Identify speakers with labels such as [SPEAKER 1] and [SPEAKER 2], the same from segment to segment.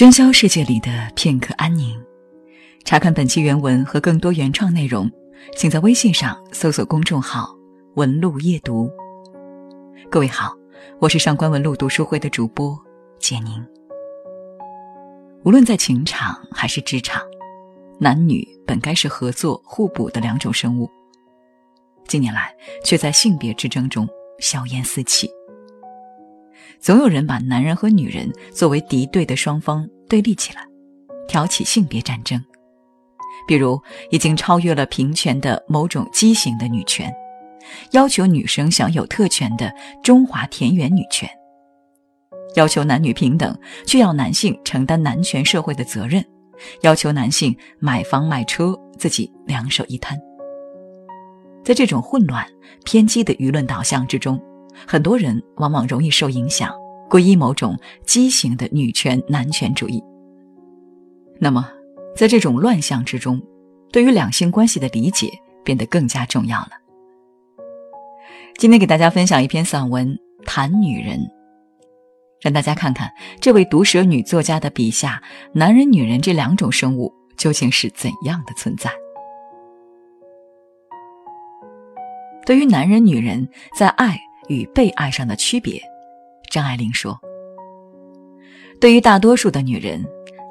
[SPEAKER 1] 喧嚣世界里的片刻安宁。查看本期原文和更多原创内容，请在微信上搜索公众号“文路夜读”。各位好，我是上官文路读书会的主播简宁。无论在情场还是职场，男女本该是合作互补的两种生物，近年来却在性别之争中硝烟四起。总有人把男人和女人作为敌对的双方对立起来，挑起性别战争。比如，已经超越了平权的某种畸形的女权，要求女生享有特权的中华田园女权，要求男女平等却要男性承担男权社会的责任，要求男性买房买车自己两手一摊。在这种混乱、偏激的舆论导向之中。很多人往往容易受影响，皈依某种畸形的女权男权主义。那么，在这种乱象之中，对于两性关系的理解变得更加重要了。今天给大家分享一篇散文《谈女人》，让大家看看这位毒舌女作家的笔下，男人、女人这两种生物究竟是怎样的存在。对于男人、女人在爱。与被爱上的区别，张爱玲说：“对于大多数的女人，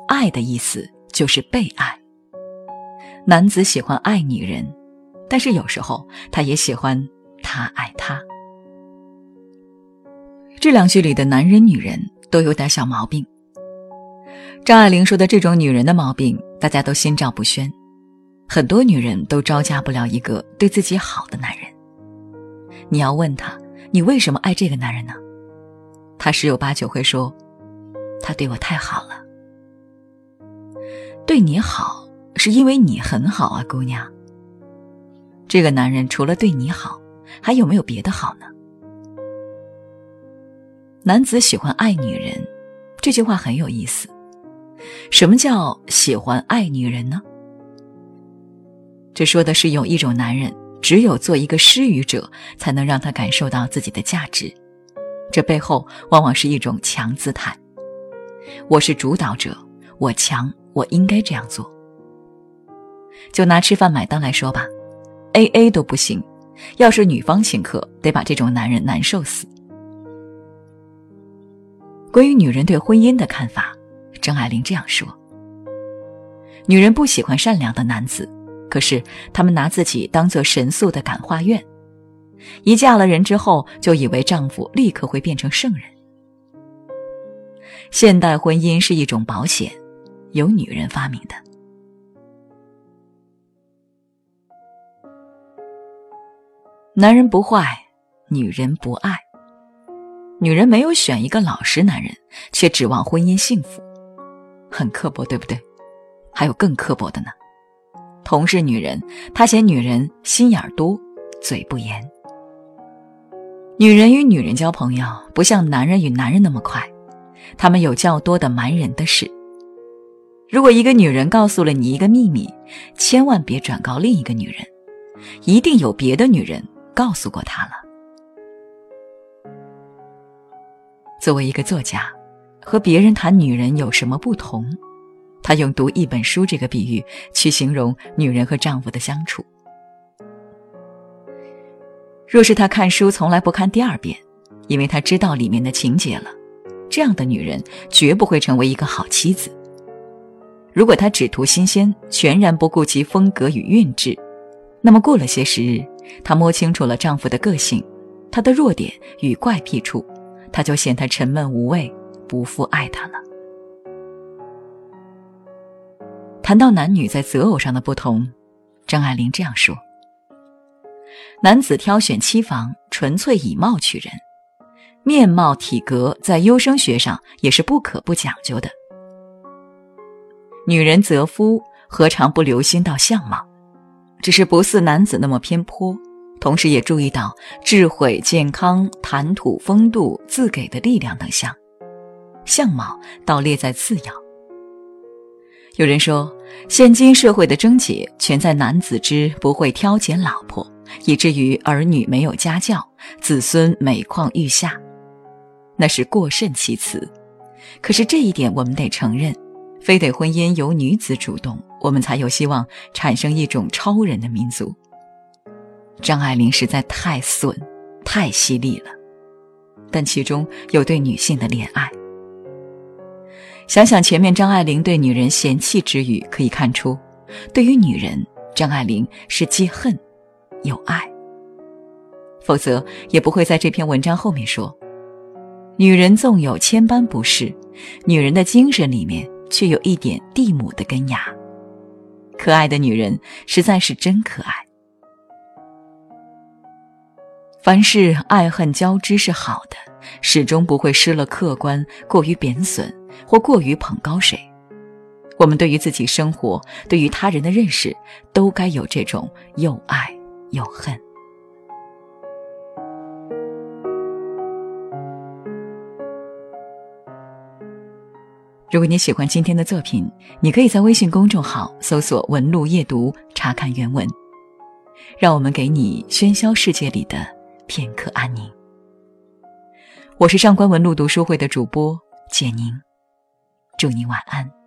[SPEAKER 1] 爱的意思就是被爱。男子喜欢爱女人，但是有时候他也喜欢她爱他。”这两句里的男人、女人都有点小毛病。张爱玲说的这种女人的毛病，大家都心照不宣。很多女人都招架不了一个对自己好的男人。你要问他。你为什么爱这个男人呢？他十有八九会说：“他对我太好了。”对你好是因为你很好啊，姑娘。这个男人除了对你好，还有没有别的好呢？男子喜欢爱女人，这句话很有意思。什么叫喜欢爱女人呢？这说的是有一种男人。只有做一个施予者，才能让他感受到自己的价值。这背后往往是一种强姿态。我是主导者，我强，我应该这样做。就拿吃饭买单来说吧，A A 都不行。要是女方请客，得把这种男人难受死。关于女人对婚姻的看法，张爱玲这样说：女人不喜欢善良的男子。可是，他们拿自己当做神速的感化院，一嫁了人之后，就以为丈夫立刻会变成圣人。现代婚姻是一种保险，由女人发明的。男人不坏，女人不爱。女人没有选一个老实男人，却指望婚姻幸福，很刻薄，对不对？还有更刻薄的呢。同是女人，她嫌女人心眼多，嘴不严。女人与女人交朋友，不像男人与男人那么快，他们有较多的瞒人的事。如果一个女人告诉了你一个秘密，千万别转告另一个女人，一定有别的女人告诉过她了。作为一个作家，和别人谈女人有什么不同？他用读一本书这个比喻去形容女人和丈夫的相处。若是他看书从来不看第二遍，因为他知道里面的情节了，这样的女人绝不会成为一个好妻子。如果她只图新鲜，全然不顾及风格与韵致，那么过了些时日，她摸清楚了丈夫的个性，他的弱点与怪癖处，她就嫌他沉闷无味，不复爱他了。谈到男女在择偶上的不同，张爱玲这样说：“男子挑选妻房，纯粹以貌取人，面貌体格在优生学上也是不可不讲究的。女人择夫，何尝不留心到相貌？只是不似男子那么偏颇，同时也注意到智慧、健康、谈吐、风度、自给的力量等项，相貌倒列在次要。”有人说，现今社会的症结全在男子之不会挑拣老婆，以至于儿女没有家教，子孙每况愈下。那是过甚其词，可是这一点我们得承认，非得婚姻由女子主动，我们才有希望产生一种超人的民族。张爱玲实在太损，太犀利了，但其中有对女性的怜爱。想想前面张爱玲对女人嫌弃之语，可以看出，对于女人，张爱玲是既恨又爱。否则也不会在这篇文章后面说：“女人纵有千般不是，女人的精神里面却有一点地母的根芽。可爱的女人实在是真可爱。凡事爱恨交织是好的，始终不会失了客观，过于贬损或过于捧高谁。我们对于自己生活，对于他人的认识，都该有这种又爱又恨。”如果你喜欢今天的作品，你可以在微信公众号搜索“文路夜读”查看原文。让我们给你喧嚣世界里的片刻安宁。我是上官文路读书会的主播简宁，祝你晚安。